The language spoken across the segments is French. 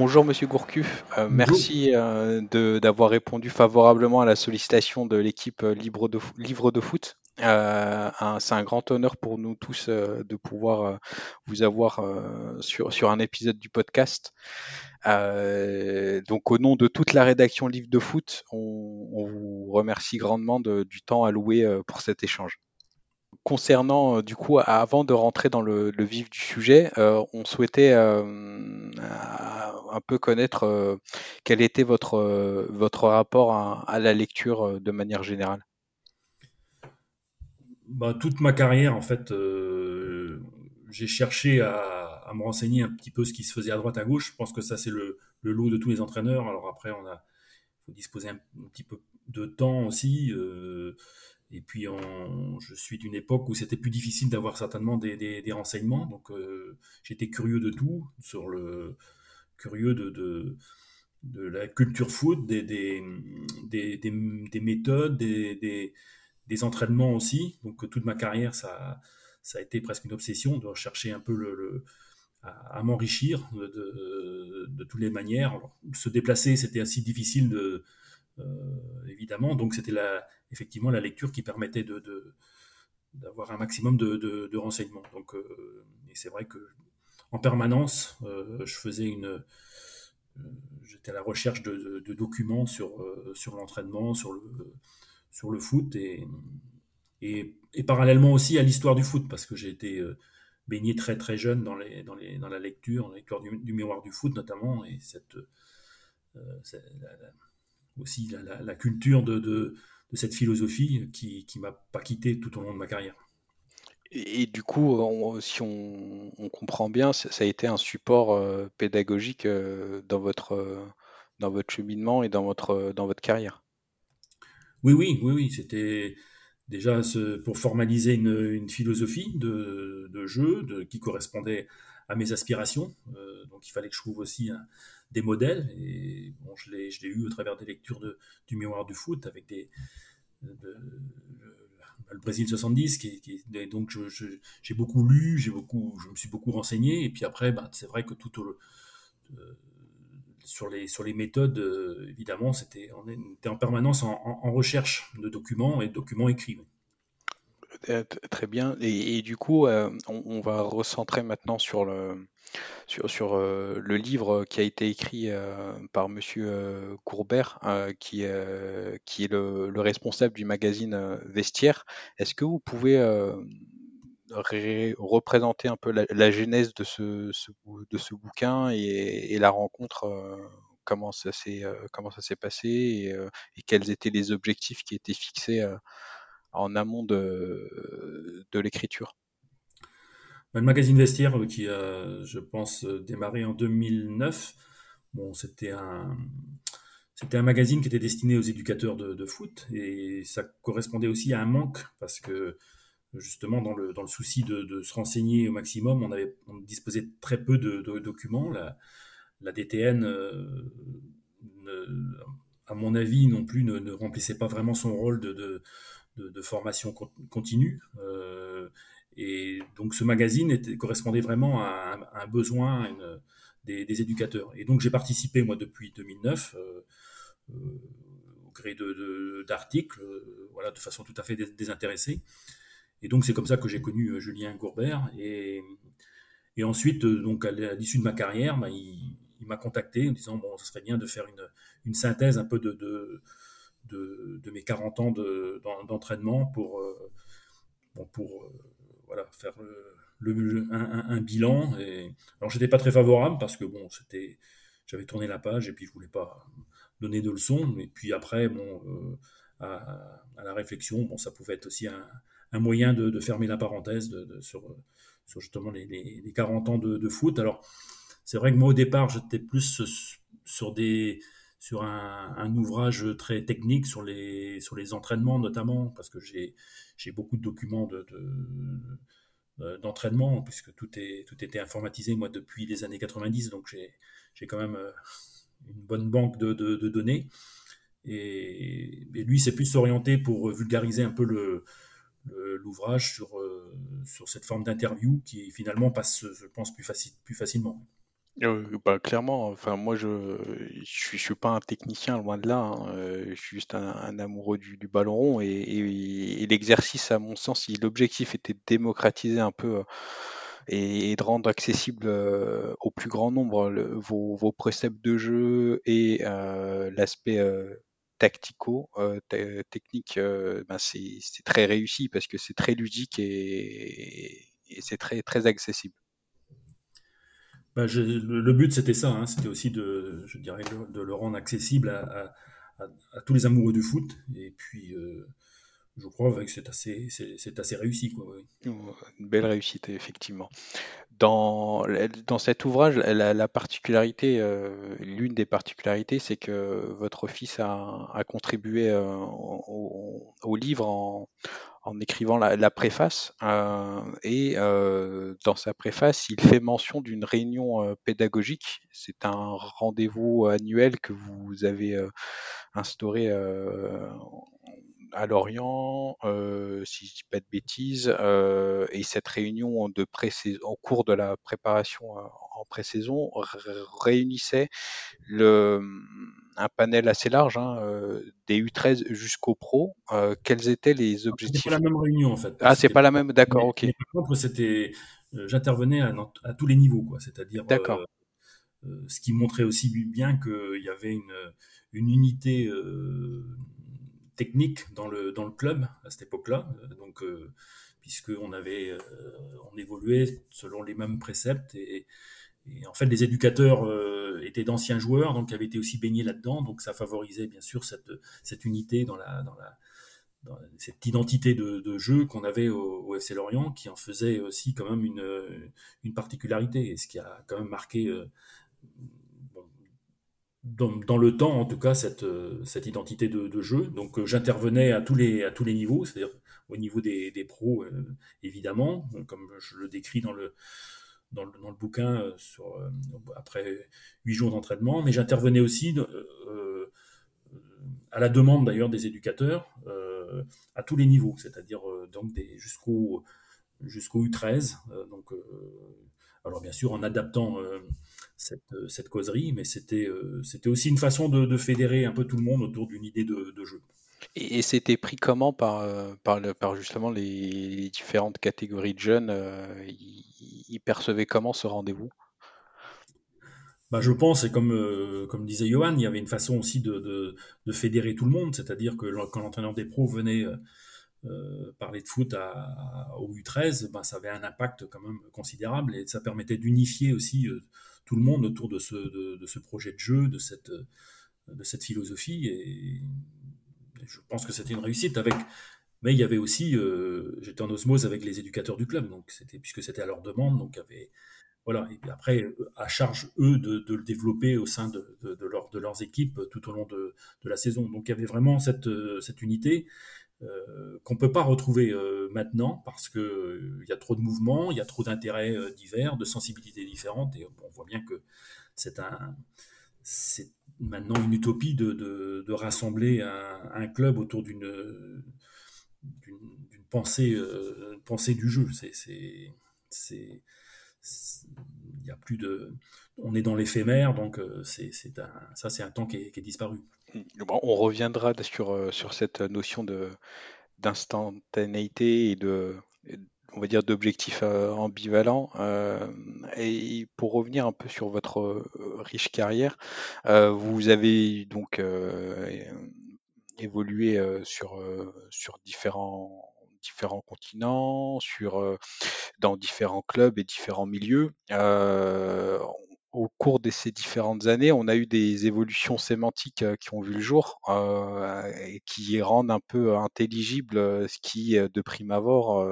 bonjour Monsieur Gourcuff, euh, merci euh, d'avoir répondu favorablement à la sollicitation de l'équipe euh, Libre de, Livre de Foot. c'est un grand honneur pour nous tous de pouvoir vous avoir sur, sur, un épisode du podcast. donc au nom de toute la rédaction Livre de Foot, on, on vous remercie grandement de, du temps alloué pour cet échange concernant, euh, du coup, avant de rentrer dans le, vif du sujet, euh, on souhaitait euh, un peu connaître quel était votre, votre rapport à, la lecture de manière générale? Bah, toute ma carrière, en fait, j'ai cherché à, me renseigner un petit peu ce qui se faisait à droite, à gauche. Je pense que ça, c'est le, lot de tous les entraîneurs. Alors après, on a, faut disposer un, petit peu de temps aussi. Et puis, je suis d'une époque où c'était plus difficile d'avoir certainement des, renseignements. Donc, euh, j'étais curieux de tout, sur le curieux de, la culture foot, des, des, méthodes, des, entraînements aussi. Donc, toute ma carrière, ça, a été presque une obsession de rechercher un peu à, m'enrichir de, toutes les manières. se déplacer, c'était assez difficile de, évidemment. Donc c'était la, effectivement la lecture qui permettait de, d'avoir un maximum de, renseignements. Donc, euh, et c'est vrai que en permanence, euh, je faisais une, j'étais à la recherche de, documents sur sur l'entraînement, sur le sur le foot et, et, parallèlement aussi à l'histoire du foot parce que j'ai été baigné très très jeune dans les dans les dans la lecture, dans la lecture du, mémoire du foot notamment et cette, aussi la, culture de, de, cette philosophie qui ne m'a pas quitté tout au long de ma carrière. Et, du coup, si on, comprend bien, ça, a été un support euh, pédagogique euh, dans, votre, euh, dans votre cheminement et dans votre, dans votre carrière. Oui, oui, oui, oui. C'était déjà ce, pour formaliser une, une philosophie de, de jeu de, qui correspondait à mes aspirations. donc il fallait que je trouve aussi un, des modèles. Et bon, je l'ai, eu au travers des lectures du mémoire du foot avec des, le, Brésil 70, qui, qui donc j'ai beaucoup lu, j'ai beaucoup, je me suis beaucoup renseigné. Et puis après, bah, c'est vrai que tout euh, sur les, sur les méthodes, euh, évidemment, c'était, on était en permanence en, recherche de documents et de documents écrits. Euh, très bien. Et, du coup, on, on, va recentrer maintenant sur le, sur, euh, le livre qui a été écrit euh, par Monsieur euh, Courbert, qui, est le, responsable du magazine Vestiaire. Est-ce que vous pouvez représenter un peu la, genèse de ce, bouquin et, la rencontre comment ça s'est passé et, quels étaient les objectifs qui étaient fixés en amont de l'écriture? Le magazine Vestiaire, euh, qui a, je pense, euh, démarré en 2009, bon, c'était un, c'était un magazine qui était destiné aux éducateurs de, foot et ça correspondait aussi à un manque parce que justement dans le, dans le souci de, se renseigner au maximum, on, avait, on disposait très peu de, documents. La, la DTN, euh, à mon avis, non plus ne, remplissait pas vraiment son rôle de, de formation continue. Et donc ce magazine correspondait vraiment à un, besoin des, éducateurs. Et donc j'ai participé, moi, depuis 2009, euh, euh, au gré d'articles, de, euh, de façon tout à fait désintéressée. Et donc c'est comme ça que j'ai connu Julien Gourbert. Et, ensuite, donc à l'issue de ma carrière, bah, il, m'a contacté en disant, bon, ce serait bien de faire une, synthèse un peu de, mes 40 ans d'entraînement pour voilà, faire le, un, bilan. Et... Alors, j'étais pas très favorable parce que bon, c'était, j'avais tourné la page et puis je voulais pas donner de leçons. Et puis après, bon, euh, à, la réflexion, bon, ça pouvait être aussi un, moyen de, fermer la parenthèse sur, justement les, les, 40 ans de, foot. Alors, c'est vrai que moi, au départ, j'étais plus sur des sur un, ouvrage très technique sur les, entraînements notamment, parce que j'ai, beaucoup de documents de, d'entraînement, puisque tout, est, tout était informatisé, moi, depuis les années 90, donc j'ai, quand même euh, une bonne banque de, données. Et, lui, c'est plus orienté pour vulgariser un peu l'ouvrage sur, euh, sur cette forme d'interview qui finalement passe, je pense, plus facilement. Euh, bah, clairement, enfin moi je je suis, pas un technicien loin de là, hein, euh, je suis juste un, amoureux du, ballon rond et, et- l'exercice à mon sens, si l'objectif était de démocratiser un peu euh, et, de rendre accessible au plus grand nombre vos, vos préceptes de jeu et l'aspect tactico, te- technique, ben c'est c'est très réussi parce que c'est très ludique et, et c'est très très accessible. Bah, le, but, c'était ça, hein, c'était aussi de, je dirais, de, le rendre accessible à, tous les amoureux du foot. Et puis, euh, je crois que c'est assez, c'est, assez réussi, quoi. Une belle réussite, effectivement. Dans, dans cet ouvrage, la, la particularité, euh, l'une des particularités, c'est que votre fils a, contribué euh, au livre en, en écrivant la, préface. euh, et euh, dans sa préface, il fait mention d'une réunion euh, pédagogique. C'est un rendez-vous annuel que vous avez euh, instauré euh, à Lorient, si je dis pas de bêtises, et cette réunion de pré en cours de la préparation en pré-saison réunissait le, un panel assez large, hein, euh, des U13 jusqu'au pro. Euh, quels étaient les C'était pas objectifs la même réunion, en fait. Ah, c'est pas pas- la même, d'accord, ok, mais par contre, c'était, euh, j'intervenais à, tous les niveaux, quoi. C'est-à-dire, d'accord. euh, ce qui montrait aussi bien qu'il y avait une, une unité euh, technique dans le, dans le club à cette époque-là. Donc, euh, puisqu'on avait, on évoluait selon les mêmes préceptes et, et en fait, les éducateurs euh, étaient d'anciens joueurs, donc avaient été aussi baignés là-dedans, donc ça favorisait bien sûr cette, unité dans la, cette identité de, jeu qu'on avait au, au, FC Lorient, qui en faisait aussi quand même une, particularité, et ce qui a quand même marqué euh, dans, le temps, en tout cas, cette, identité de, jeu. Donc euh, j'intervenais à tous les, niveaux, c'est-à-dire au niveau des, des pros, évidemment, comme je le décris dans le, dans le, dans le bouquin euh, sur, euh, après huit jours d'entraînement, mais j'intervenais aussi euh, à la demande d'ailleurs des éducateurs à tous les niveaux, c'est-à-dire donc jusqu'au jusqu'au U13. euh, donc, alors bien sûr en adaptant cette, cette causerie, mais c'était c'était aussi une façon de, fédérer un peu tout le monde autour d'une idée de jeu. Et, c'était pris comment par, euh, justement les, différentes catégories de jeunes euh, ils, percevaient comment ce rendez-vous? Bah, je pense, et comme, euh, comme disait Johan, il y avait une façon aussi de, fédérer tout le monde, c'est-à-dire que quand l'entraîneur des pros venait parler de foot au U13, ben, ça avait un impact quand même considérable et ça permettait d'unifier aussi tout le monde autour de ce, de, de, ce projet de jeu, de cette, de cette philosophie. Et je pense que c'était une réussite avec. Mais il y avait aussi, euh, j'étais en osmose avec les éducateurs du club, donc c'était puisque c'était à leur demande, donc il avait voilà. Et après, à charge, eux, de, le développer au sein de, de, de, leur, de leurs équipes tout au long de, la saison. Donc il y avait vraiment cette, cette unité euh, qu'on ne peut pas retrouver euh, maintenant parce qu'il euh, y a trop de mouvements, il y a trop d'intérêts euh, divers, de sensibilités différentes. Et on voit bien que c'est un, c'est maintenant une utopie de, de, de rassembler un, un, club autour d'une pensée, euh, pensée du jeu. C'est il y a plus de on est dans l'éphémère donc euh, c'est ça c'est un temps qui est, qui est disparu bon, on reviendra sur sur cette notion de d'instantanéité et de on va dire d'objectifs euh, ambivalents euh, et pour revenir un peu sur votre euh, riche carrière vous avez donc évolué sur sur différents différents continents sur dans différents clubs et différents milieux. Au cours de ces différentes années, on a eu des évolutions sémantiques qui ont vu le jour et qui rendent un peu intelligible ce qui, de prime abord,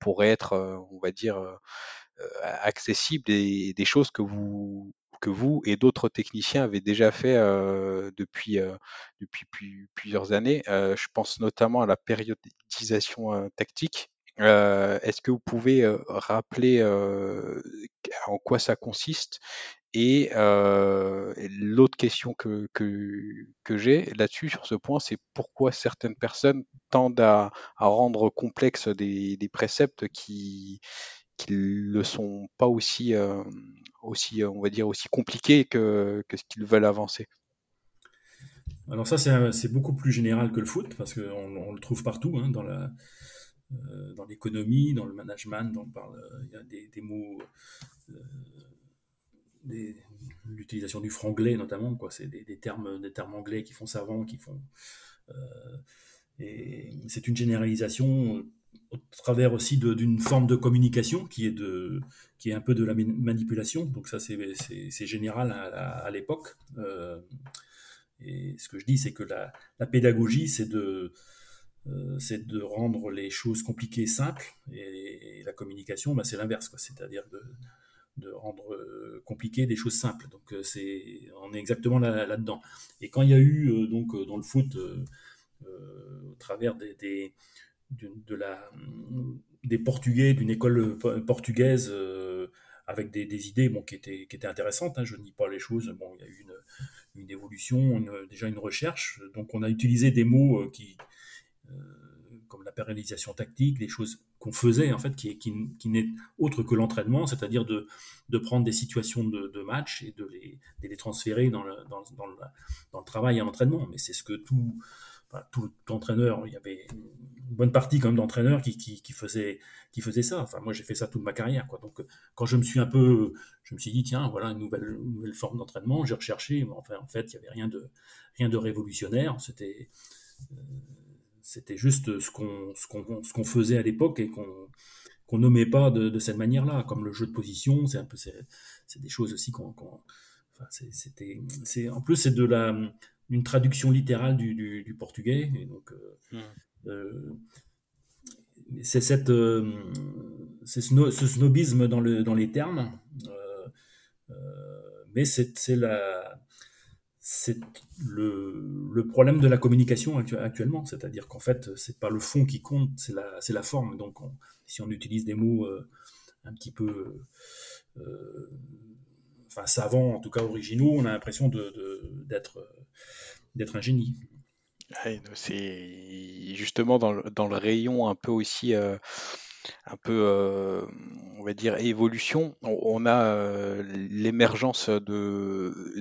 euh, pourrait être, euh, on va dire, euh, accessible et, et, des choses que vous que vous et d'autres techniciens avez déjà fait euh, depuis, euh, depuis plusieurs années. Euh, je pense notamment à la périodisation tactique euh, Est-ce que vous pouvez euh, rappeler euh, en quoi ça consiste Et euh, l'autre question que, que, j'ai là-dessus, sur ce point, c'est pourquoi certaines personnes tendent à, rendre complexes des, des préceptes qui ne sont pas aussi, euh, aussi, on va dire, aussi compliqué que, que ce qu'ils veulent avancer? Alors ça, c'est beaucoup plus général que le foot, parce qu'on on le trouve partout, hein, dans la, euh, dans l'économie, dans le management, il y a des, mots, l'utilisation du franglais notamment, quoi. C'est des, termes, des termes anglais qui font savant, qui font. Euh, et c'est une généralisation au travers aussi d'une forme de communication qui est, de, qui est un peu de la manipulation. Donc ça, c'est général à, l'époque. Euh, et ce que je dis, c'est que la, la pédagogie, c'est de, euh, c'est de rendre les choses compliquées simples. Et, la communication, bah, c'est l'inverse, c'est-à-dire de, de, rendre euh, compliquées des choses simples. Donc euh, c'est, on est exactement là, dedans et quand il y a eu donc dans le foot, au travers des, des de, la, des Portugais, d'une école portugaise avec des, idées bon, qui, étaient, qui intéressantes. Hein, je ne nie pas les choses. Bon, il y a eu une, une évolution, déjà une recherche. Donc on a utilisé des mots qui, euh, comme la pérennisation tactique, des choses qu'on faisait en fait, qui, n'est autre que l'entraînement, c'est-à-dire de, prendre des situations de, match et de les, transférer dans le, travail et l'entraînement. Mais c'est ce que tout, entraîneur, il y avait une bonne partie quand même d'entraîneurs qui, faisaient, ça. Enfin, moi, j'ai fait ça toute ma carrière. Quoi. Donc, quand je me suis un peu, je me suis dit, tiens, voilà une nouvelle, nouvelle forme d'entraînement, j'ai recherché. Mais enfin, en fait, il n'y avait rien de, rien de révolutionnaire. C'était. Euh, c'était juste ce qu'on ce qu'on faisait à l'époque et qu'on qu'on nommait pas de, cette manière-là, comme le jeu de position, c'est un peu c'est des choses aussi qu'on enfin, c'était c'est en plus c'est de la une traduction littérale du, du, portugais. Et donc euh, hmm. euh, c'est cette euh, c'est ce snobisme dans le dans les termes. Mais c'est la c'est le, le, problème de la communication actuellement, c'est-à-dire qu'en fait, c'est pas le fond qui compte, c'est la, la forme. Donc, si on utilise des mots euh, un petit peu, euh, enfin savants, en tout cas originaux, on a l'impression d'être un génie. c'est justement dans le, dans le, rayon un peu aussi. Euh, un peu, on va dire, évolution. On, a l'émergence de,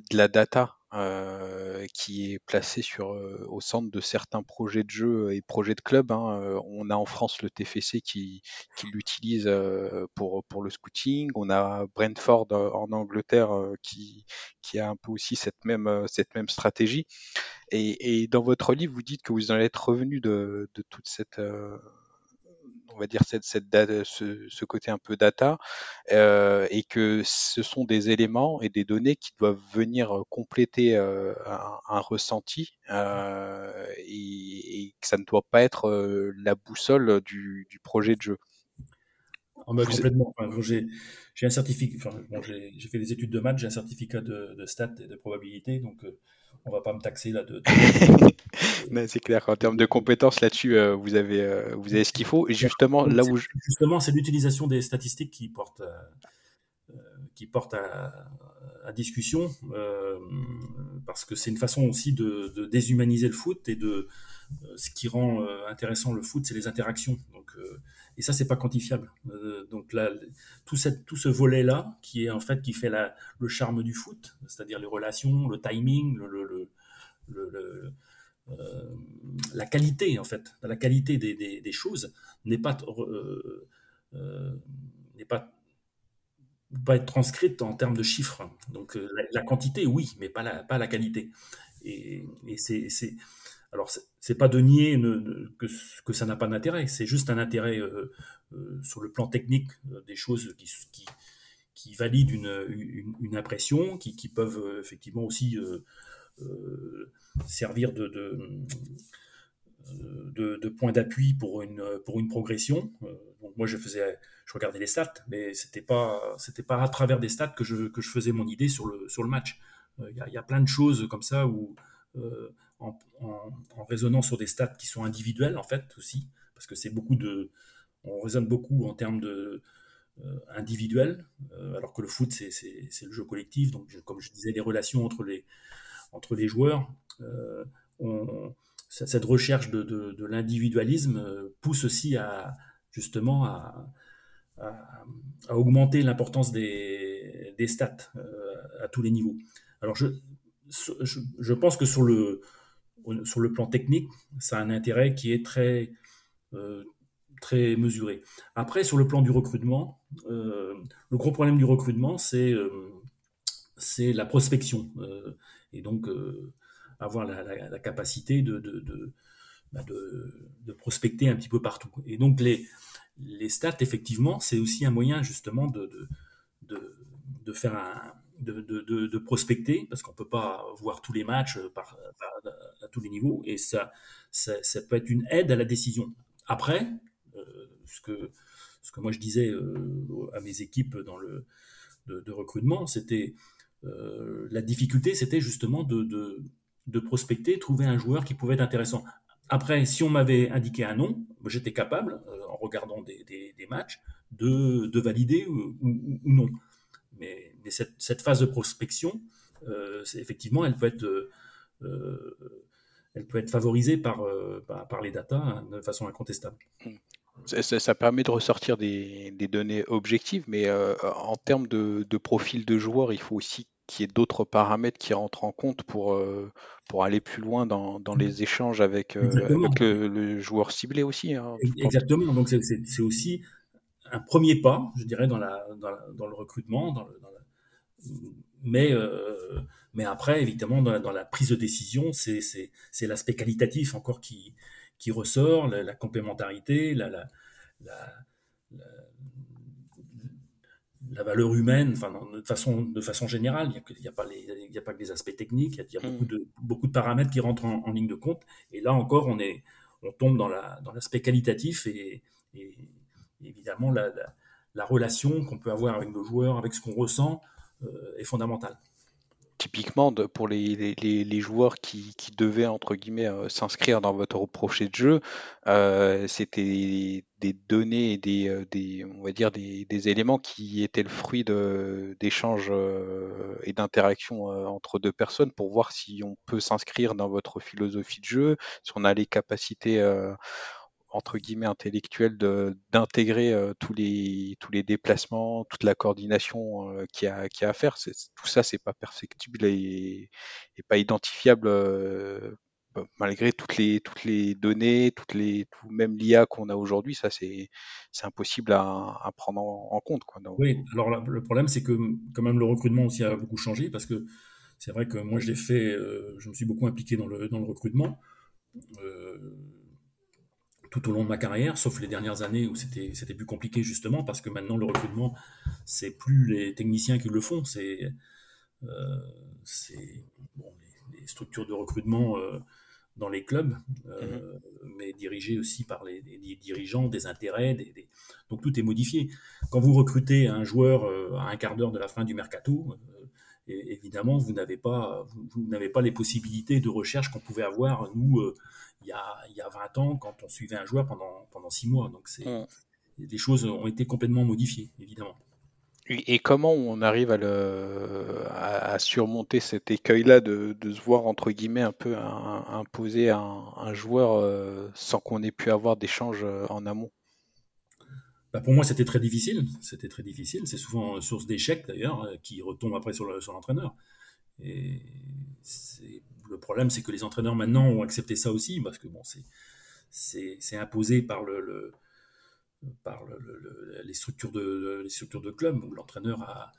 de, la data euh, qui est placé sur, euh, au centre de certains projets de jeu et projets de club. Hein. Euh, on a en France le TFC qui, qui l'utilise pour, pour le scouting. On a Brentford en Angleterre qui, qui a un peu aussi cette même, cette même stratégie. Et, et dans votre livre, vous dites que vous en êtes revenu de, de toute cette on va dire cette, cette data, ce, côté un peu data, euh, et que ce sont des éléments et des données qui doivent venir euh, compléter euh, un, ressenti, et, que ça ne doit pas être la boussole du, projet de jeu. Oh, bah, complètement. j'ai, un certificat. j'ai, fait des études de maths, j'ai un certificat de, stats et de probabilité, donc on va pas me taxer là de. c'est clair. En termes de compétences là-dessus, euh, vous avez euh, vous avez ce qu'il faut. Et justement, là où justement, c'est l'utilisation des statistiques qui porte euh, qui porte à, discussion parce que c'est une façon aussi de, déshumaniser le foot et de ce qui rend intéressant le foot, c'est les interactions. Donc et ça, c'est pas quantifiable. donc là, tout, cette, tout ce volet-là, qui est en fait qui fait la, le charme du foot, c'est-à-dire les relations, le timing, le, le, euh, la qualité, en fait, la qualité des, des, choses n'est pas, euh, euh, n'est pas pas être transcrite en termes de chiffres. Donc la, quantité, oui, mais pas la, pas la qualité. Et, et c'est, alors c'est pas de nier que, ça n'a pas d'intérêt, c'est juste un intérêt sur le plan technique des choses qui, valident une, impression, qui, peuvent effectivement aussi euh, servir de, point d'appui pour une, progression. Euh, moi, je faisais, je regardais les stats, mais c'était pas, pas à travers des stats que je, faisais mon idée sur le, match. Euh, il y, a plein de choses comme ça où, en, en, raisonnant sur des stats qui sont individuelles en fait aussi, parce que c'est beaucoup de, on raisonne beaucoup en termes de individuel, alors que le foot c'est, le jeu collectif. Donc comme je disais, les relations entre les entre les joueurs, euh, cette recherche de, l'individualisme euh, pousse aussi à justement à, augmenter l'importance des, des stats à tous les niveaux. Alors je, je, pense que sur le, sur le plan technique, ça a un intérêt qui est très, très mesuré. Après, sur le plan du recrutement, le gros problème du recrutement, c'est c'est la prospection. et donc, avoir la, capacité de, bah, de, de, prospecter un petit peu partout. Et donc, les, les stats, effectivement, c'est aussi un moyen justement de, de, faire un, de, prospecter, parce qu'on ne peut pas voir tous les matchs par, à tous les niveaux, et ça, ça, peut être une aide à la décision. Après, euh, ce, que, ce que moi je disais euh, à mes équipes dans le, de, recrutement, c'était euh, la difficulté, c'était justement de, prospecter, trouver un joueur qui pouvait être intéressant. Après, si on m'avait indiqué un nom, j'étais capable, euh, en regardant des, matchs, de, valider ou, non. Mais, cette, phase de prospection, euh, effectivement, elle peut être, euh, elle peut être favorisée par, par, les datas hein, de façon incontestable. Ça, permet de ressortir des, données objectives, mais en termes de, de, profil de joueur, il faut aussi qu'il y ait d'autres paramètres qui rentrent en compte pour, euh, pour aller plus loin dans, dans les échanges avec, euh, le, joueur ciblé aussi. Hein, Exactement, donc c'est aussi un premier pas, je dirais, dans, la, dans, le recrutement, dans mais, euh, mais après, évidemment, dans la, prise de décision, c'est l'aspect qualitatif encore qui, qui ressort, la, complémentarité, la, la, la valeur humaine, enfin, de façon, de façon générale, il n'y a, a, pas a pas que les aspects techniques, il y a, beaucoup, mm. de, beaucoup de paramètres qui rentrent en, ligne de compte. Et là encore, on, est, on tombe dans l'aspect dans qualitatif et, évidemment, la, la, relation qu'on peut avoir avec nos joueurs, avec ce qu'on ressent, est fondamentale typiquement pour les, joueurs qui, devaient entre guillemets euh, s'inscrire dans votre projet de jeu, euh, c'était des données et des, euh, on va dire des, éléments qui étaient le fruit d'échanges et d'interactions entre deux personnes pour voir si on peut s'inscrire dans votre philosophie de jeu, si on a les capacités entre guillemets intellectuel d'intégrer euh, tous les tous les déplacements, toute la coordination euh, qu'il y a qui a à faire. Tout ça, c'est pas perfectible et, pas identifiable euh, malgré toutes les toutes les données, toutes les tout, même l'IA qu'on a aujourd'hui. Ça, c'est c'est impossible à, prendre en, compte. Quoi, Oui. Alors le problème, c'est que quand même le recrutement aussi a beaucoup changé parce que c'est vrai que moi je l'ai fait, je me suis beaucoup impliqué dans le dans le recrutement. Euh, tout au long de ma carrière, sauf les dernières années où c'était c'était plus compliqué justement parce que maintenant le recrutement c'est plus les techniciens qui le font, c'est euh, bon, les, structures de recrutement euh, dans les clubs, euh, mhm. mais dirigées aussi par les, dirigeants, des intérêts, des, donc tout est modifié. Quand vous recrutez un joueur à un quart d'heure de la fin du mercato, évidemment vous n'avez pas vous, n'avez pas les possibilités de recherche qu'on pouvait avoir nous il y, a, il y a 20 ans quand on suivait un joueur pendant, pendant 6 mois. Donc c'est, les choses ont été complètement modifiées, évidemment. Et comment on arrive à, le, à, surmonter cet écueil-là de, de, se voir, entre guillemets, un peu imposer un, un joueur euh, sans qu'on ait pu avoir d'échange euh, en amont? Bah pour moi, c'était très difficile. C'était très difficile. C'est souvent source d'échec, d'ailleurs, euh, qui retombe après sur l'entraîneur. C'est le problème, c'est que les entraîneurs maintenant ont accepté ça aussi, parce que bon, c'est imposé par le, les structures de club où l'entraîneur a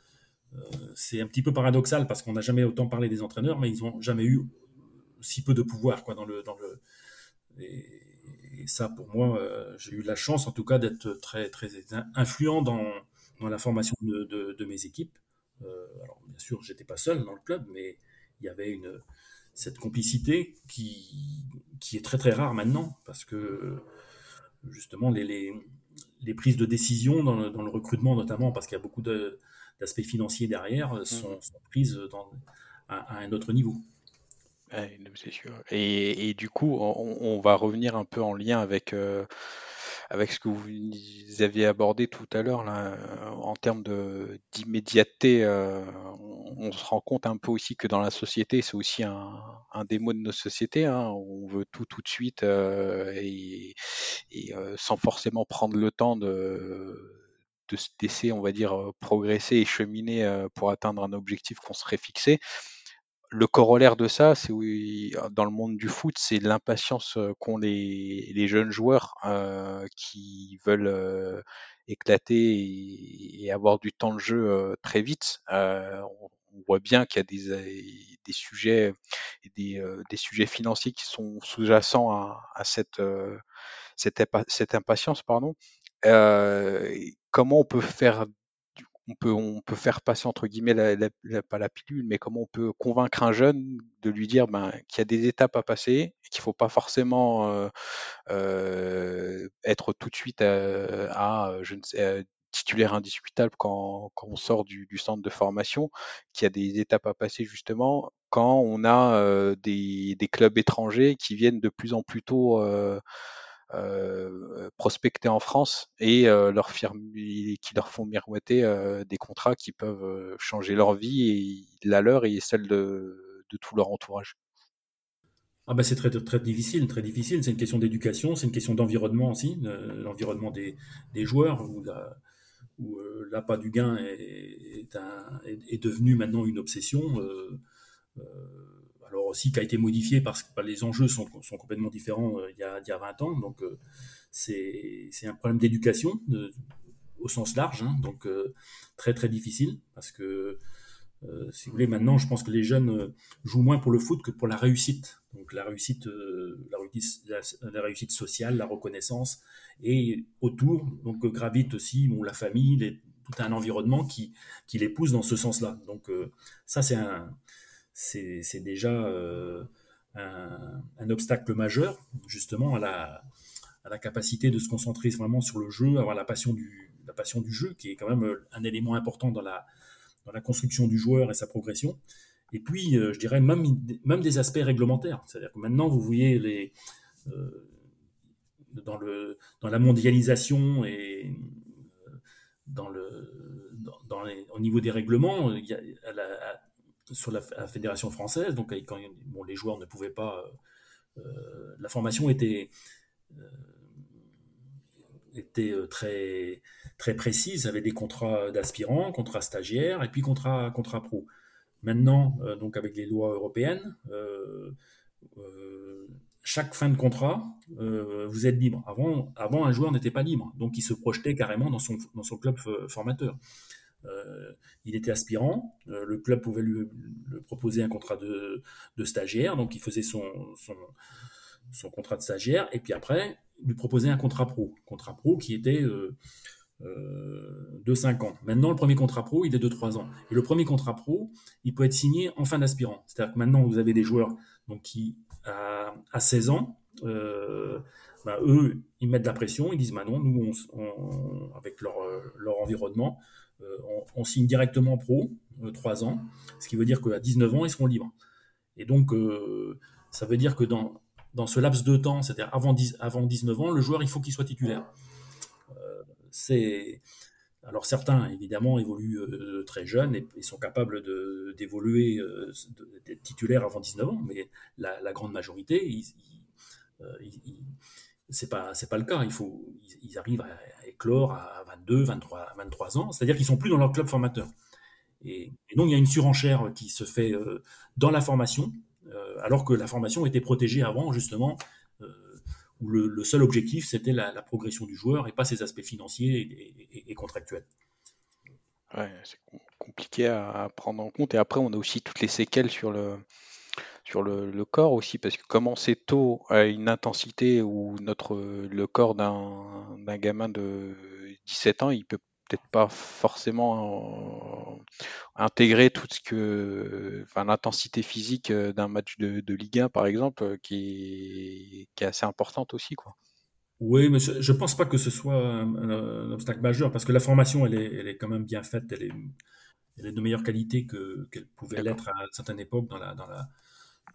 euh, c'est un petit peu paradoxal parce qu'on n'a jamais autant parlé des entraîneurs, mais ils n'ont jamais eu si peu de pouvoir quoi dans le dans le ça pour moi euh, j'ai eu la chance en tout cas d'être très très influent dans, dans la formation de, de, mes équipes. Euh, alors bien sûr j'étais pas seul dans le club, mais il y avait une cette complicité qui, qui est très très rare maintenant, parce que justement les, les, prises de décision dans le, dans le, recrutement notamment, parce qu'il y a beaucoup d'aspects financiers derrière, mmh. sont, prises dans, à, un autre niveau. C'est sûr. Et, du coup, on, va revenir un peu en lien avec... Euh, avec ce que vous aviez abordé tout à l'heure là, en termes d'immédiateté, euh, on, se rend compte un peu aussi que dans la société, c'est aussi un, un de nos sociétés. Hein, on veut tout tout de suite euh, et, euh, sans forcément prendre le temps de de se laisser, on va dire, progresser et cheminer pour atteindre un objectif qu'on serait fixé le corollaire de ça, c'est oui, dans le monde du foot, c'est l'impatience qu'ont les, jeunes joueurs euh, qui veulent euh, éclater et, avoir du temps de jeu euh, très vite. On, on, voit bien qu'il y a des, sujets, des, sujets financiers qui sont sous-jacents à, cette, cette impatience, pardon. comment on peut faire on peut, on peut faire passer entre guillemets la, pas la pilule, mais comment on peut convaincre un jeune de lui dire ben, qu'il y a des étapes à passer, qu'il ne faut pas forcément euh, euh, être tout de suite sais, titulaire indiscutable quand, quand on sort du, centre de formation, qu'il y a des étapes à passer justement quand on a euh, des, clubs étrangers qui viennent de plus en plus tôt euh, prospecter en France et euh, leur qui leur font miroiter euh, des contrats qui peuvent changer leur vie et la leur et celle de, tout leur entourage. Ah bah c'est très, très difficile, très difficile. C'est une question d'éducation, c'est une question d'environnement aussi, l'environnement des, joueurs, où, la, où euh, l'appât du gain est, devenu maintenant une obsession. Euh, euh, alors aussi qui a été modifié parce que bah, les enjeux sont, sont complètement différents euh, il, y a, il, y a, 20 ans. Donc euh, c'est un problème d'éducation au sens large, hein, donc euh, très très difficile parce que si vous voulez, maintenant, je pense que les jeunes jouent moins pour le foot que pour la réussite. Donc la réussite, la réussite, la, réussite sociale, la reconnaissance, et autour, donc gravite aussi la famille, tout un environnement qui, qui les pousse dans ce sens-là. Donc ça, c'est un, c'est déjà euh, un, obstacle majeur, justement, à la, à la, capacité de se concentrer vraiment sur le jeu, avoir la passion du, la passion du jeu, qui est quand même euh, un élément important dans la, dans la construction du joueur et sa progression. Et puis, euh, je dirais même, même des aspects réglementaires. C'est-à-dire que maintenant, vous voyez les, dans, le, dans la mondialisation et dans le, dans, les, au niveau des règlements, sur la, fédération française. Donc, quand bon, les joueurs ne pouvaient pas, euh, euh la formation était euh, très très précise, avait des contrats d'aspirants, contrats stagiaires et puis contrats contrat pro. Maintenant, donc avec les lois européennes, chaque fin de contrat, vous êtes libre. Avant, avant un joueur n'était pas libre, donc il se projetait carrément dans son dans son club formateur. Euh, il était aspirant, euh, le club pouvait lui, proposer un contrat de, stagiaire, donc il faisait son, contrat de stagiaire, et puis après, lui proposer un contrat pro, contrat pro qui était euh, de 5 ans. Maintenant, le premier contrat pro, il est de 3 ans. Et le premier contrat pro, il peut être signé en fin d'aspirant. C'est-à-dire que maintenant, vous avez des joueurs donc, qui, à, à 16 ans, bah, eux, ils mettent de la pression, ils disent bah non, nous, avec leur, environnement, on, on, signe directement pro, euh, 3 ans, ce qui veut dire qu'à 19 ans, ils seront libres. Et donc, euh, ça veut dire que dans, dans ce laps de temps, c'est-à-dire avant, 10, avant 19 ans, le joueur, il faut qu'il soit titulaire. Euh, c'est alors certains, évidemment, évoluent euh, très jeunes et, sont capables d'évoluer, euh, d'être titulaires avant 19 ans, mais la, grande majorité, ils, c'est pas c'est pas le cas. Il faut ils, arrivent à, éclore à 22, 23, 23 ans, c'est-à-dire qu'ils sont plus dans leur club formateur. Et, donc il y a une surenchère qui se fait euh, dans la formation, euh, alors que la formation était protégée avant justement, euh, où le, seul objectif c'était la, progression du joueur et pas ses aspects financiers et contractuels. Ouais, c'est compliqué à prendre en compte. Et après, on a aussi toutes les séquelles sur le, sur le, le, corps aussi, parce que commencer tôt à une intensité où notre, le corps d'un gamin de 17 ans, il peut peut-être pas forcément intégrer tout ce que, enfin, l'intensité physique d'un match de, de, Ligue 1, par exemple, qui est, qui est assez importante aussi, quoi. Oui, mais je ne pense pas que ce soit un, un, obstacle majeur, parce que la formation, elle est, elle est quand même bien faite, elle est, elle est de meilleure qualité qu'elle qu pouvait l'être à certaines époques dans la, dans la,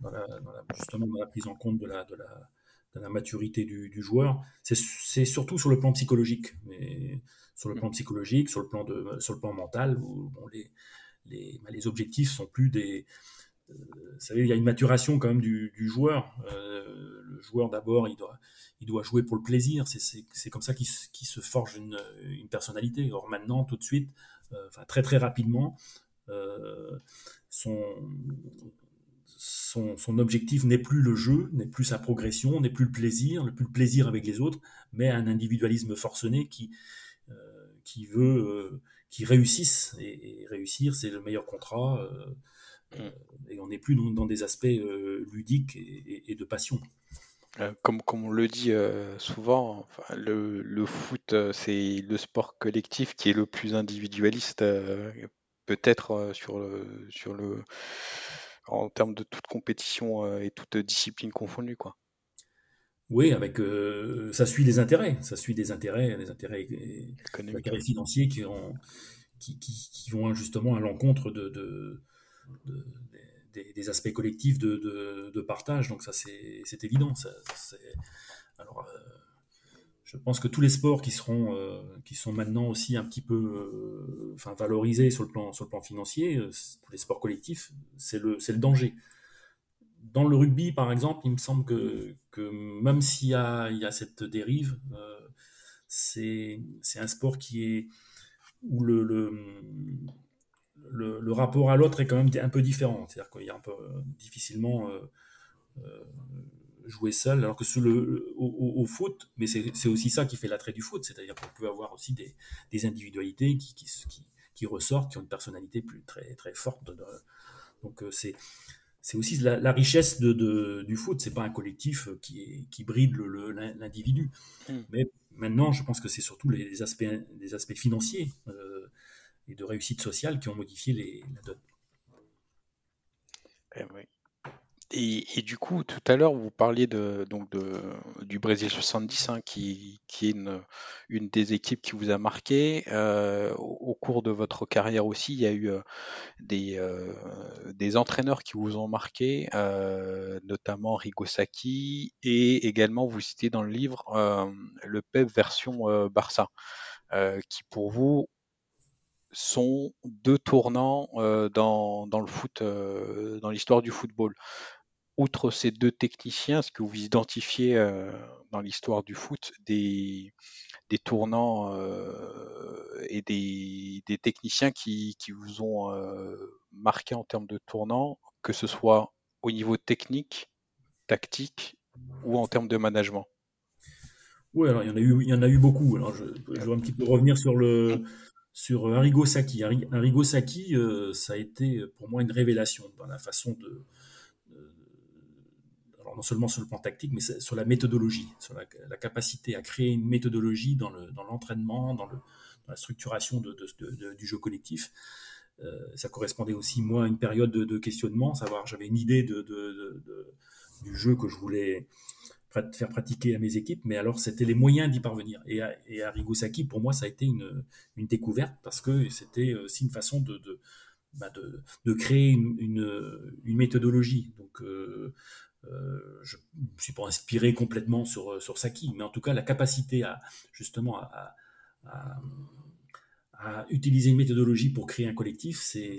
dans la, dans la, justement dans la prise en compte de la, de la, de la maturité du, du joueur. C'est surtout sur le plan psychologique, mais sur le plan psychologique, sur le plan, de, sur le plan mental, où bon, les, les, bah, les objectifs sont plus des. Euh, vous savez, il y a une maturation quand même du, du joueur. Euh, le joueur d'abord, il doit, il doit jouer pour le plaisir. C'est comme ça qu'il se forge une, une, personnalité. Or maintenant, tout de suite, enfin très très rapidement, son, son, son, objectif n'est plus le jeu, n'est plus sa progression, n'est plus le plaisir, n'est plus le plaisir avec les autres, mais un individualisme forcené qui, euh, qui veut euh, qui réussisse. Et, réussir, c'est le meilleur contrat. Euh, mm. et on n'est plus dans, des aspects ludiques et, de passion. Comme, comme on le dit souvent, enfin, le, le, foot, c'est le sport collectif qui est le plus individualiste, peut-être sur sur le, en termes de toute compétition euh, et toute discipline confondue, quoi. Oui, avec euh, ça suit des intérêts, ça suit des intérêts, des intérêts, intérêts financiers qui, ont, qui, qui, vont justement à l'encontre de, de, des, aspects collectifs de, de, partage. Donc ça, c'est évident. Ça, alors, euh, je pense que tous les sports qui seront, euh, qui sont maintenant aussi un petit peu, euh, enfin valorisés sur le plan, sur le plan financier, euh, tous les sports collectifs, c'est le, c'est le danger. Dans le rugby, par exemple, il me semble que, que même s'il y a, il y a cette dérive, c'est, c'est un sport qui est où le, le, le, rapport à l'autre est quand même un peu différent. C'est-à-dire qu'il y a un peu difficilement jouer seul, alors que le, au, foot, mais c'est aussi ça qui fait l'attrait du foot, c'est-à-dire qu'on peut avoir aussi des, des individualités qui, qui, qui, ressortent, qui ont une personnalité plus très, très forte. donc euh, c'est c'est aussi la, richesse de, de, du foot, c'est pas un collectif qui, est, qui bride l'individu. Mm. Mais maintenant, je pense que c'est surtout les, aspects, les aspects financiers euh, et de réussite sociale qui ont modifié les, la donne. Eh oui. Et, du coup, tout à l'heure, vous parliez donc de, du Brésil 70, hein, qui, est une, des équipes qui vous a marqué. Euh, au, cours de votre carrière aussi, il y a eu euh, des, euh, des entraîneurs qui vous ont marqué, notamment Rigo Sacchi, et également, vous citez dans le livre le PEP version Barça, qui pour vous sont deux tournants dans, dans, le foot, dans l'histoire du football outre ces deux techniciens, est-ce que vous identifiez euh, dans l'histoire du foot des, des tournants euh, et des, des, techniciens qui, qui vous ont euh, marqué en termes de tournants, que ce soit au niveau technique, tactique ou en termes de management? Oui, alors il y en a eu, il y en a eu beaucoup. Alors je vais un petit peu revenir sur le sur Arrigo Sacchi. Arrigo Sacchi, ça a été pour moi une révélation dans la façon de, non seulement sur le plan tactique, mais sur la méthodologie, sur la, capacité à créer une méthodologie dans l'entraînement, dans, la structuration du jeu collectif. Euh, ça correspondait aussi, moi, à une période de, questionnement, savoir, j'avais une idée du jeu que je voulais faire pratiquer à mes équipes, mais alors c'était les moyens d'y parvenir. Et à, et à pour moi, ça a été une, découverte parce que c'était aussi une façon de, de, bah, créer une, méthodologie. Donc, euh, euh, je ne suis pas inspiré complètement sur, sur Saki, mais en tout cas, la capacité à justement à, utiliser une méthodologie pour créer un collectif, c'est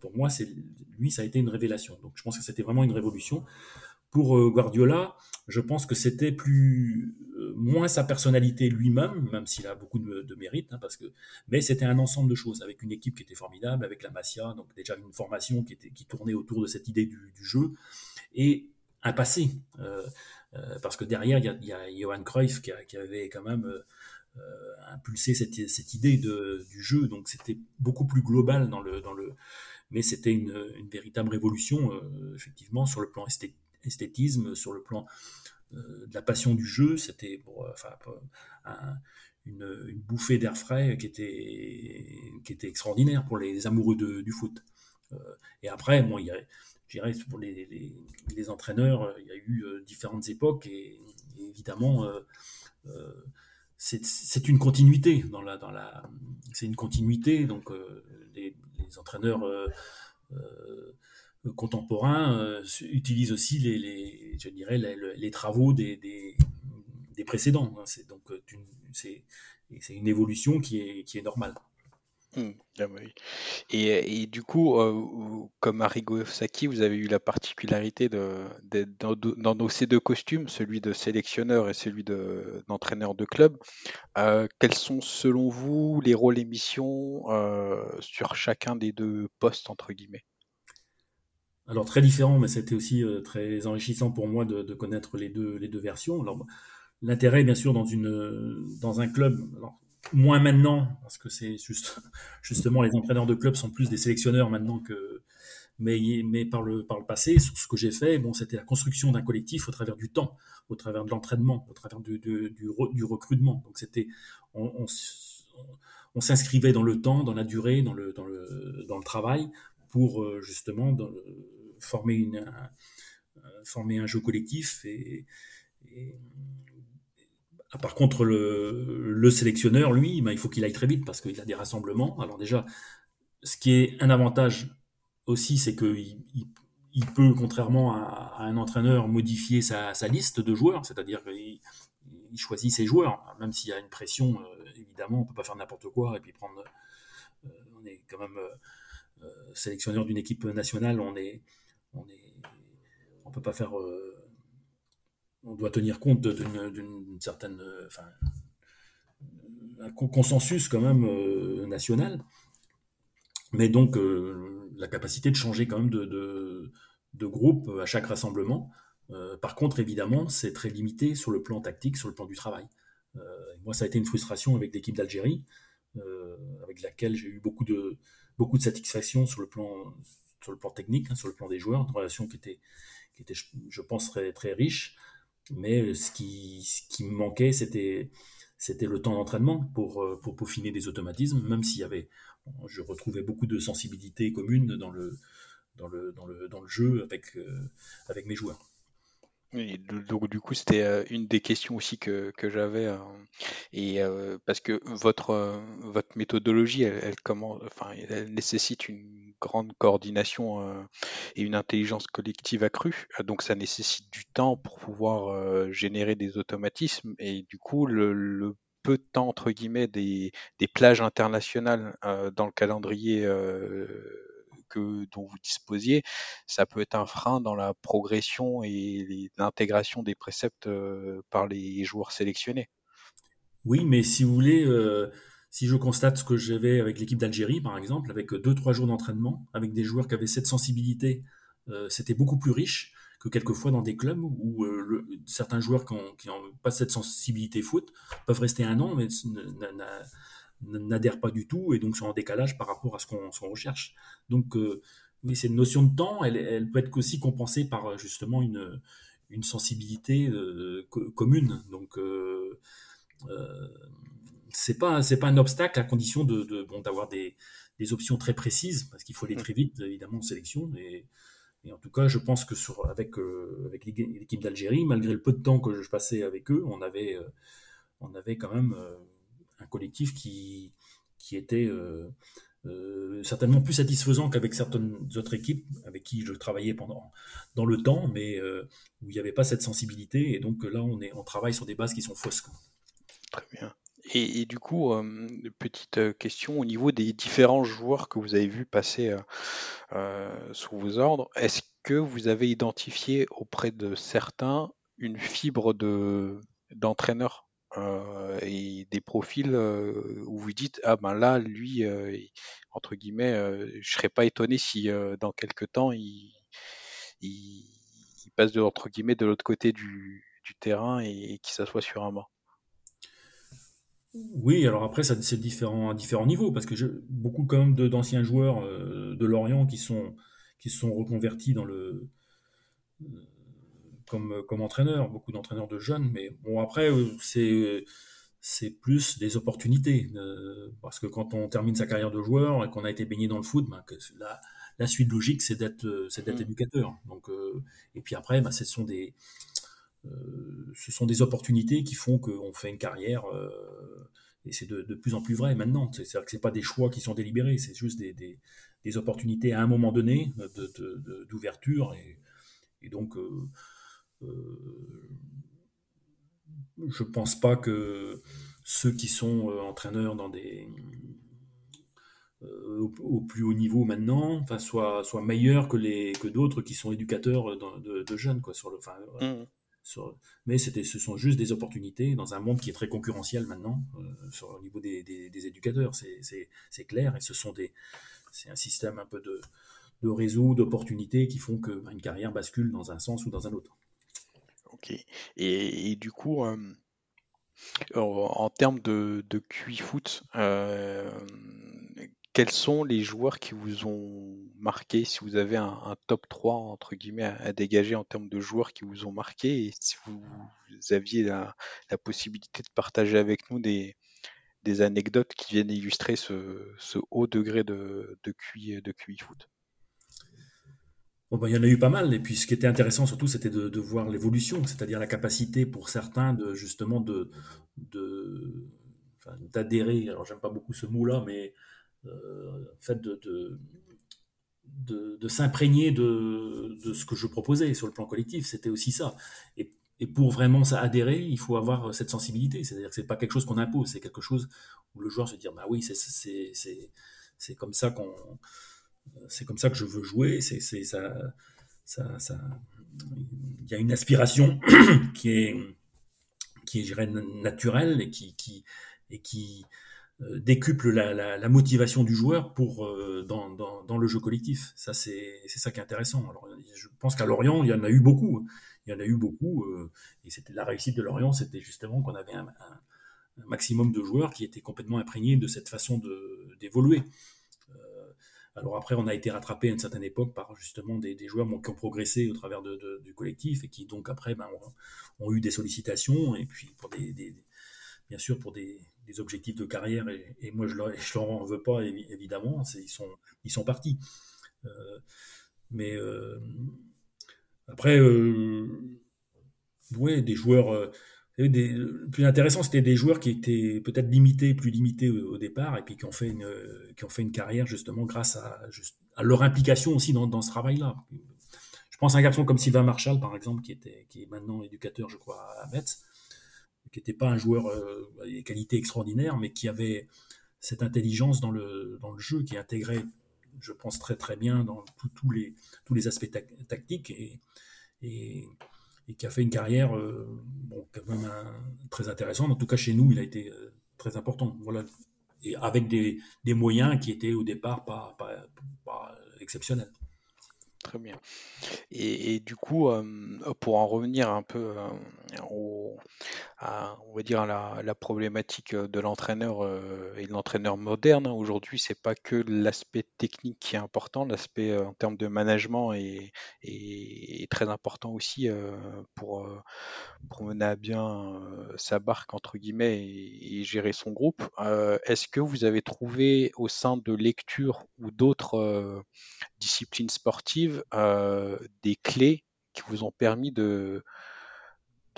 pour moi, lui, ça a été une révélation. Donc, je pense que c'était vraiment une révolution. Pour euh, Guardiola, je pense que c'était plus moins sa personnalité lui-même, même s'il a beaucoup de, mérite, hein, mais c'était un ensemble de choses avec une équipe qui était formidable, avec la Masia, donc déjà une formation qui tournait autour de cette idée du, jeu, et un passé. Euh, euh, parce que derrière, il y a, Johan Cruyff qui, avait quand même euh, impulsé cette, idée du jeu. Donc c'était beaucoup plus global dans le. Mais c'était une, véritable révolution, effectivement, sur le plan esthétisme, sur le plan de la passion du jeu. C'était enfin, une, bouffée d'air frais qui était, qui était extraordinaire pour les amoureux du foot. et après, bon, il y a je dirais, pour les, les, entraîneurs, euh, il y a eu euh, différentes époques et, évidemment, euh, c'est une continuité dans la, dans la, c'est une continuité. Donc, les, entraîneurs contemporains utilisent aussi les, je dirais, les, travaux des, des, précédents. Hein. C'est donc c'est une évolution qui est, qui est normale. Mmh. Ah bah. Et, et du coup, euh, comme Arrigo Sacchi, vous avez eu la particularité de, d'être dans, deux- costumes, celui de sélectionneur et celui de, d'entraîneur de club. Euh, quels sont, selon vous, les rôles et missions euh, sur chacun des deux postes, entre guillemets? Alors très différent, mais c'était aussi euh, très enrichissant pour moi de, connaître les deux, les deux versions. Alors l'intérêt, bien sûr, dans, une, dans un club, moins maintenant, parce que c'est juste, justement, les entraîneurs de club sont plus des sélectionneurs maintenant que. Mais, mais par, le, par le passé, sur ce que j'ai fait, bon, c'était la construction d'un collectif au travers du temps, au travers de l'entraînement, au travers du, du recrutement. Donc c'était. On, on, on s'inscrivait dans le temps, dans la durée, dans le, dans le, dans le travail, pour euh, justement dans, former, une, un, former un jeu collectif et, et par contre, le, le sélectionneur, lui, ben, il faut qu'il aille très vite parce qu'il a des rassemblements. Alors déjà, ce qui est un avantage aussi, c'est qu'il il, peut, contrairement à, un entraîneur, modifier sa, liste de joueurs, c'est-à-dire qu'il il choisit ses joueurs, même s'il y a une pression, euh, évidemment, on peut pas faire n'importe quoi et puis prendre. Euh, on est quand même euh, sélectionneur d'une équipe nationale, on est, on peut pas faire on doit tenir compte d'une certaine, enfin, un consensus quand même euh, national, mais donc euh, la capacité de changer quand même de, groupe à chaque rassemblement. Euh, par contre, évidemment, c'est très limité sur le plan tactique, sur le plan du travail. moi, ça a été une frustration avec l'équipe d'Algérie, avec laquelle j'ai eu beaucoup de, beaucoup de satisfaction sur le plan, technique, hein, sur le plan des joueurs, une relation qui était, qui était je pense, très, très riche. Mais ce qui, ce qui me manquait, c'était, le temps d'entraînement pour, pour peaufiner des automatismes, même s'il y avait, je retrouvais beaucoup de sensibilité commune dans le, dans le, dans le, dans le jeu avec, euh, avec mes joueurs. Donc du coup, c'était euh, une des questions aussi que, que j'avais. euh, et euh, parce que votre, votre méthodologie, elle, elle, comment, enfin, elle nécessite une grande coordination et une intelligence collective accrue. Donc ça nécessite du temps pour pouvoir générer des automatismes. Et du coup, le, le peu de temps, entre guillemets, des, des plages internationales dans le calendrier que, dont vous disposiez, ça peut être un frein dans la progression et l'intégration des préceptes euh, par les joueurs sélectionnés. Oui, mais si vous voulez, euh, si je constate ce que j'avais avec l'équipe d'Algérie, par exemple, avec deux, trois jours d'entraînement, avec des joueurs qui avaient cette sensibilité, euh, c'était beaucoup plus riche que quelquefois dans des clubs où certains joueurs qui n'ont pas cette sensibilité foot peuvent rester un an, mais n'adhèrent pas du tout et donc sont en décalage par rapport à ce qu'on qu recherche. Donc, euh, oui, cette notion de temps, elle, elle peut être aussi compensée par justement une, une sensibilité euh, co commune. Donc, euh, euh, c'est pas c'est pas un obstacle à condition de, de bon d'avoir des, des, options très précises parce qu'il faut aller très vite évidemment en sélection et, et en tout cas je pense que sur avec euh, avec l'équipe d'Algérie malgré le peu de temps que je passais avec eux on avait euh, on avait quand même euh, un collectif qui qui était euh, certainement plus satisfaisant qu'avec certaines autres équipes avec qui je travaillais pendant dans le temps, mais euh, où il n'y avait pas cette sensibilité. Et donc là, on, est, on travaille sur des bases qui sont fausses. Très bien. Et, du coup, euh, petite question au niveau des différents joueurs que vous avez vus passer euh, sous vos ordres, est-ce que vous avez identifié auprès de certains une fibre de d'entraîneur euh, et des profils euh, où vous dites ah ben là lui euh, entre guillemets je serais pas étonné si dans quelques temps il, il, passe de entre guillemets de l'autre côté du, terrain et, et qu'il s'assoit sur un banc. Oui, alors après, ça, c'est différent, à différents niveaux, parce que beaucoup quand même d'anciens joueurs de Lorient qui sont, qui sont reconvertis dans le, comme, comme entraîneur, beaucoup d'entraîneurs de jeunes, mais bon, après, euh, c'est, c'est plus des opportunités, euh, parce que quand on termine sa carrière de joueur et qu'on a été baigné dans le foot, ben, que la, la suite logique, c'est d'être, c'est d'être mmh. éducateur. Donc, euh, et puis après, ben, ce sont des, euh, ce sont des opportunités qui font qu'on fait une carrière euh, et c'est de, de, plus en plus vrai maintenant. C'est-à-dire que c'est pas des choix qui sont délibérés, c'est juste des, des, des, opportunités à un moment donné d'ouverture de, et, et, donc euh, euh, je pense pas que ceux qui sont euh, entraîneurs dans des au, plus haut niveau maintenant, enfin, soit meilleurs que, les, que d'autres qui sont éducateurs de, jeunes. Quoi, sur le, enfin, mmh. sur, mais c'était, ce sont juste des opportunités dans un monde qui est très concurrentiel maintenant, sur, au niveau des, des, éducateurs. C'est, clair. Et ce sont des, c'est un système un peu de, de réseau, d'opportunités qui font qu'une bah, carrière bascule dans un sens ou dans un autre. Et, du coup, en, termes de, de QI foot, euh, quels sont les joueurs qui vous ont marqué? Si vous avez un, top 3 entre guillemets à, dégager en termes de joueurs qui vous ont marqué, et si vous, aviez la, possibilité de partager avec nous des, anecdotes qui viennent illustrer ce, haut degré de, de, QI, de QI foot. Bon, il y en a eu pas mal, et puis ce qui était intéressant surtout, c'était de, voir l'évolution, c'est-à-dire la capacité pour certains de justement de, d'adhérer. Alors j'aime pas beaucoup ce mot-là, mais euh, fait de, de, s'imprégner de, ce que je proposais sur le plan collectif, c'était aussi ça. Et, pour vraiment adhérer, il faut avoir cette sensibilité, c'est-à-dire que c'est pas quelque chose qu'on impose, c'est quelque chose où le joueur se dit bah oui, c'est comme ça qu'on c'est comme ça que je veux jouer, c'est ça, il y a une aspiration qui est, je dirais, naturelle et qui, euh, décuple la, motivation du joueur pour euh, dans, le jeu collectif. Ça, c'est ça qui est intéressant. Je pense qu'à Lorient, il y en a eu beaucoup. Il y en a eu beaucoup. Euh, et c'était la réussite de Lorient, c'était justement qu'on avait un, maximum de joueurs qui étaient complètement imprégnés de cette façon d'évoluer. Alors après, on a été rattrapé à une certaine époque par justement des, joueurs qui ont progressé au travers du collectif et qui donc après ben, ont, eu des sollicitations et puis pour des, bien sûr pour des, objectifs de carrière et, moi je leur, leur en veux pas évidemment, ils sont, ils sont partis. Euh, mais euh, après, euh, ouais, des joueurs le plus intéressant, c'était des joueurs qui étaient peut-être limités, plus limités au, départ, et puis qui ont fait une, qui ont fait une carrière justement grâce à, à leur implication aussi dans, ce travail-là. Je pense à un garçon comme Sylvain Marshall, par exemple, qui, était, qui est maintenant éducateur, je crois, à Metz, qui n'était pas un joueur euh, des qualités extraordinaires, mais qui avait cette intelligence dans le, dans le jeu, qui intégrait, je pense, très très bien dans tous les, tous les aspects tactiques. Et et qui a fait une carrière euh, même très intéressante. En tout cas, chez nous, il a été euh, très important. Voilà. Et avec des, moyens qui étaient au départ pas exceptionnels. Très bien. Et, du coup, euh, pour en revenir un peu au, à, on va dire la, problématique de l'entraîneur et de l'entraîneur moderne, aujourd'hui, c'est pas que l'aspect technique qui est important, l'aspect en termes de management est, très important aussi pour, pour mener à bien sa barque entre guillemets et, et gérer son groupe. Est-ce que vous avez trouvé au sein de lecture ou d'autres disciplines sportives euh, des clés qui vous ont permis de,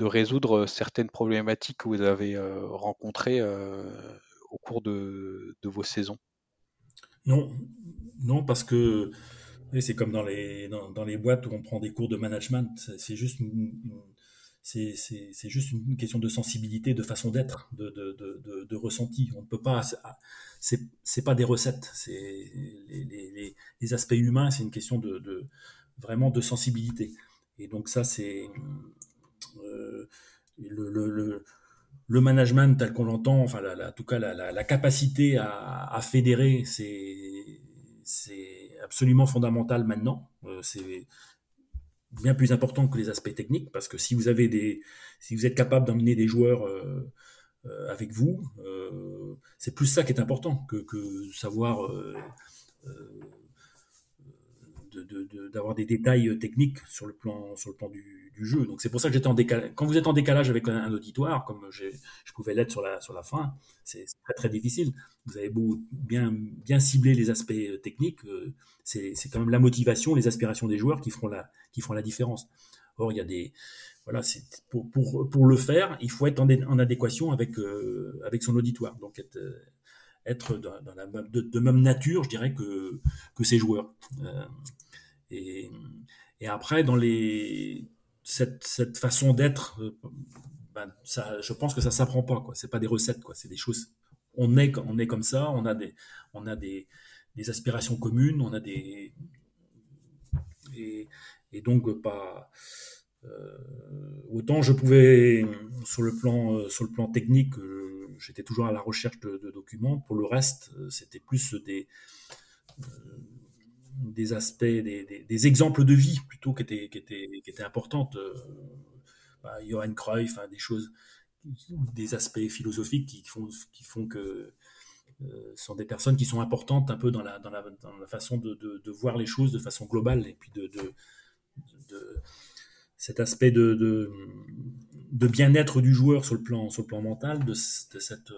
résoudre certaines problématiques que vous avez euh, rencontrées euh, au cours de, vos saisons? Non, non, parce que c'est comme dans les, dans, les boîtes où on prend des cours de management, c'est juste c'est juste une question de sensibilité, de façon d'être, de, de, de, de, ressenti. On ne peut pas, c'est pas des recettes, c'est les, les, les, aspects humains, c'est une question de, vraiment de sensibilité. Et donc ça, c'est euh, le, le, le, management tel qu'on l'entend, enfin, la, en tout cas, la, la, capacité à, à fédérer, c'est absolument fondamental maintenant. Euh, c'est bien plus important que les aspects techniques, parce que si vous avez des, si vous êtes capable d'emmener des joueurs euh, euh, avec vous, euh, c'est plus ça qui est important que, que savoir d'avoir des détails techniques sur le plan, sur le plan du, jeu. Donc c'est pour ça que j'étais en décalage. Quand vous êtes en décalage avec un, auditoire, comme je pouvais l'être sur la, sur la fin, c'est très très difficile. Vous avez beau bien, bien cibler les aspects techniques, c'est quand même la motivation, les aspirations des joueurs qui feront la, qui feront la différence. Or, il y a des, voilà, pour, pour, pour, le faire, il faut être en, adéquation avec, euh, avec son auditoire. Donc, être, euh, être de, même nature, je dirais, que, que ses joueurs. Euh, et, après, dans les, cette, cette façon d'être, ben, ça, je pense que ça s'apprend pas. Quoi. C'est pas des recettes. C'est des choses. On est, on est comme ça. On a des, on a des, des aspirations communes, on a des et, donc pas euh, autant je pouvais sur le plan euh, sur le plan technique, euh, j'étais toujours à la recherche de, documents. Pour le reste, c'était plus des des aspects, des, exemples de vie plutôt qui étaient, qui étaient, qui étaient importantes. Bah, Johan Cruyff, hein, des choses, des aspects philosophiques qui font, qui font que euh, sont des personnes qui sont importantes un peu dans la, dans la, dans la façon de, de, voir les choses de façon globale et puis de cet aspect de, de, bien-être du joueur sur le plan, sur le plan mental, de, cette,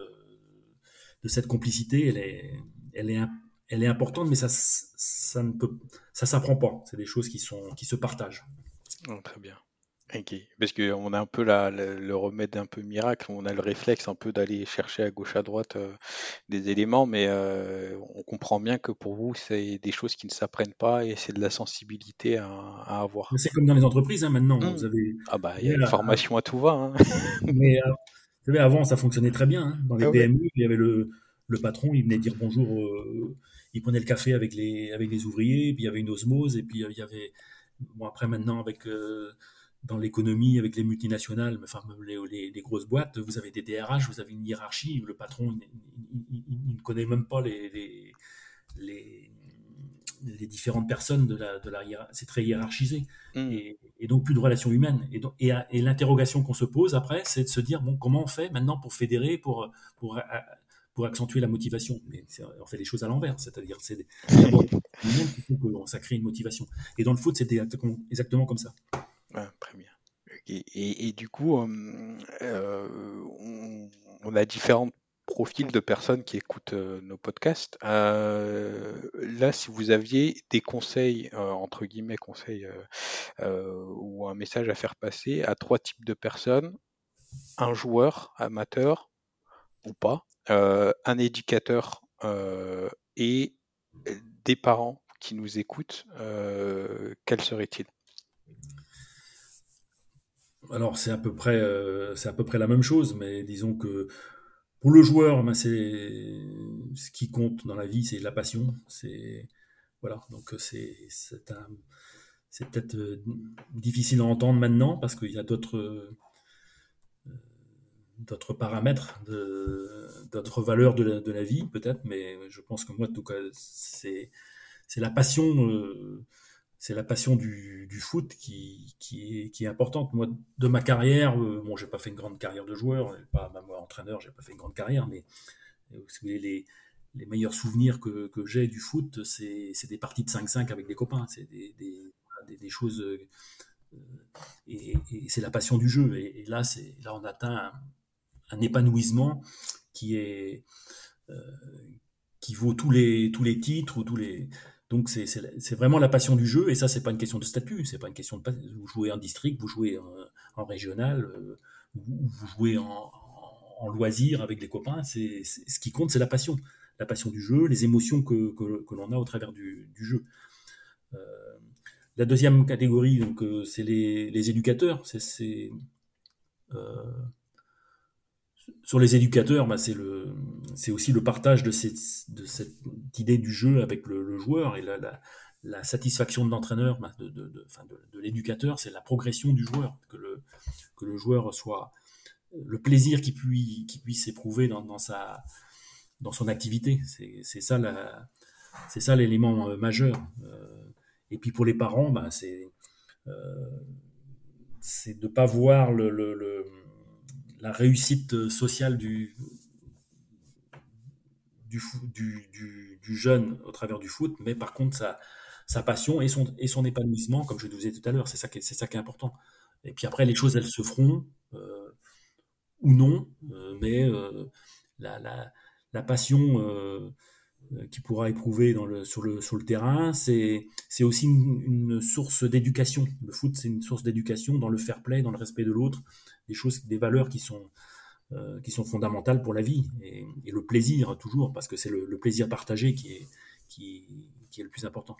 de cette complicité, elle est, elle est, elle est importante, mais ça, ça ne peut, ça s'apprend pas. C'est des choses qui sont, qui se partagent. Oh, très bien. Ok, parce qu'on a un peu la, le, remède un peu miracle, on a le réflexe un peu d'aller chercher à gauche à droite euh, des éléments, mais euh, on comprend bien que pour vous, c'est des choses qui ne s'apprennent pas et c'est de la sensibilité à, à avoir. C'est comme dans les entreprises hein, maintenant. Mmh. Vous avez, ah bah il y a une formation à tout va. Hein. mais euh, vous savez, avant ça fonctionnait très bien. Hein. Dans les ah PME, il y avait le, le, patron, il venait dire bonjour, il prenait le café avec les avec les ouvriers, puis il y avait une osmose, et puis il y avait bon après maintenant avec dans l'économie avec les multinationales, enfin les, les, grosses boîtes, vous avez des DRH, vous avez une hiérarchie, le patron il, ne connaît même pas les, les, les, différentes personnes de la, de la c'est très hiérarchisé mmh. et, donc plus de relations humaines et, donc, et, et l'interrogation qu'on se pose après c'est de se dire bon comment on fait maintenant pour fédérer pour pour pour accentuer la motivation? Mais on fait les choses à l'envers, c'est-à-dire c'est d'abord ça crée une motivation. Et dans le foot, c'était exactement comme ça. Très bien. Et, du coup, euh, on, a différents profils de personnes qui écoutent euh, nos podcasts. Euh, là, si vous aviez des conseils, entre guillemets, conseils ou un message à faire passer à trois types de personnes, un joueur amateur ou pas, un éducateur et des parents qui nous écoutent, quels seraient-ils alors c'est à peu près euh, c'est à peu près la même chose, mais disons que pour le joueur, ben, c'est ce qui compte dans la vie, c'est la passion. C'est voilà, donc c'est c'est c'est peut-être euh, difficile à entendre maintenant parce qu'il y a d'autres euh, d'autres paramètres, d'autres valeurs de la, de la vie peut-être, mais je pense que moi, en tout cas, c'est c'est la passion c'est la passion du, du foot qui, qui, est, importante. Moi, de ma carrière, euh, bon, j'ai pas fait une grande carrière de joueur, pas, moi, entraîneur, j'ai pas fait une grande carrière, mais euh, les, les meilleurs souvenirs que, que j'ai du foot, c'est des parties de 5-5 avec des copains, c'est des, des, choses. Euh, et, et c'est la passion du jeu. Et, là, là, on atteint un, épanouissement qui est. Euh, qui vaut tous les, tous les titres ou tous les donc c'est vraiment la passion du jeu et ça c'est pas une question de statut, c'est pas une question de vous jouez en district, vous jouez en, régional, euh, vous, jouez en, loisir avec les copains. C'est ce qui compte, c'est la passion, la passion du jeu, les émotions que, que, l'on a au travers du, jeu. Euh, la deuxième catégorie, donc euh, c'est les, les, éducateurs. C'est sur les éducateurs, bah, c'est aussi le partage de cette, idée du jeu avec le, joueur et la, satisfaction de l'entraîneur, bah, de, l'éducateur, c'est la progression du joueur, que le, joueur soit le plaisir qu'il puisse, éprouver dans, sa, dans son activité. C'est ça c'est ça l'élément euh, majeur. Euh, et puis pour les parents, bah, c'est euh, c'est de pas voir le la réussite sociale du, du, jeune au travers du foot, mais par contre sa, sa passion et son, épanouissement, comme je vous disais tout à l'heure, c'est ça, qui est, c'est ça qui est important. Et puis après, les choses, elles se feront euh, ou non, euh, mais euh, la, passion qu'il pourra éprouver le, sur, le, le terrain, c'est, aussi une source d'éducation. Le foot, c'est une source d'éducation dans le fair play, dans le respect de l'autre, des choses, des valeurs qui sont, euh, qui sont fondamentales pour la vie et, le plaisir toujours, parce que c'est le, plaisir partagé qui est, qui, qui est le plus important.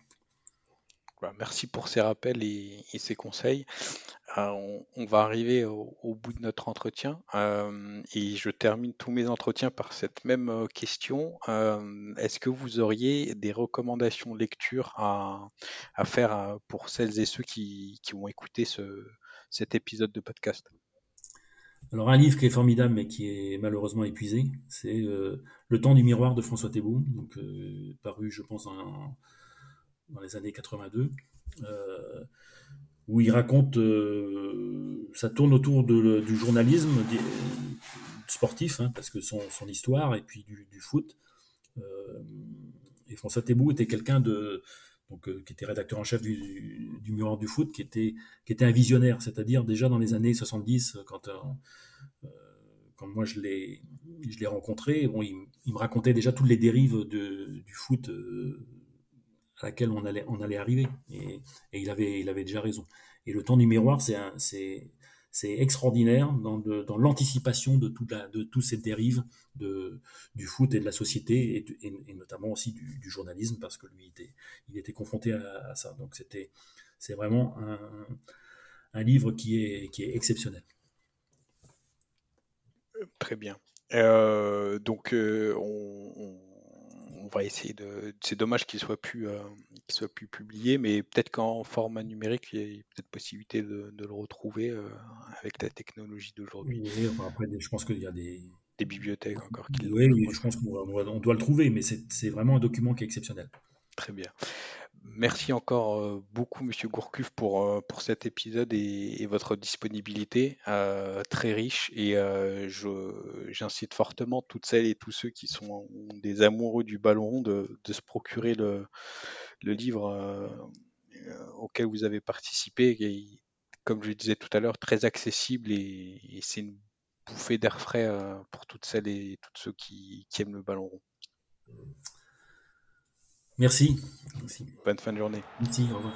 merci pour ces rappels et, ces conseils. Euh, on, va arriver au, bout de notre entretien euh, et je termine tous mes entretiens par cette même question. Est-ce que vous auriez des recommandations de lecture à, faire pour celles et ceux qui, vont écouter cet épisode de podcast? Alors un livre qui est formidable mais qui est malheureusement épuisé, c'est Le temps du miroir de François Thébault, donc paru je pense en, dans les années 82, euh, où il raconte, euh, ça tourne autour du journalisme sportif, hein, parce que son, histoire, et puis du, foot. Euh, et François Thébault était quelqu'un de, donc, qui était rédacteur en chef du, Miroir du foot, qui était, qui était un visionnaire, c'est-à-dire déjà dans les années 70, quand, quand moi je l'ai, rencontré, bon, il, me racontait déjà toutes les dérives de, du foot à laquelle on allait, on allait arriver. Et, il, avait, il avait déjà raison. Et le temps du miroir, c'est, c'est extraordinaire dans, l'anticipation de, toute toutes ces dérives du foot et de la société, et, notamment aussi du, journalisme, parce que lui, il était confronté à, ça. Donc c'était, c'est vraiment un, livre qui est, exceptionnel. Très bien. Euh, donc euh, on va essayer de. C'est dommage qu'il soit plus euh, soit plus publié, mais peut-être qu'en format numérique, il y a peut-être possibilité de, le retrouver euh, avec la technologie d'aujourd'hui. Oui, après, je pense qu'il y a des des bibliothèques encore. Qui oui, oui je pense qu'on doit le trouver, mais c'est vraiment un document qui est exceptionnel. Très bien. Merci encore euh, beaucoup, Monsieur Gourcuff, pour, euh, pour cet épisode et, votre disponibilité euh, très riche. Et j'incite fortement toutes celles et tous ceux qui sont des amoureux du ballon rond de, se procurer le, le livre auquel vous avez participé. Comme je le disais tout à l'heure, très accessible et, c'est une bouffée d'air frais pour toutes celles et tous ceux qui, qui aiment le ballon rond. Merci. Bonne fin de journée. Merci, au revoir.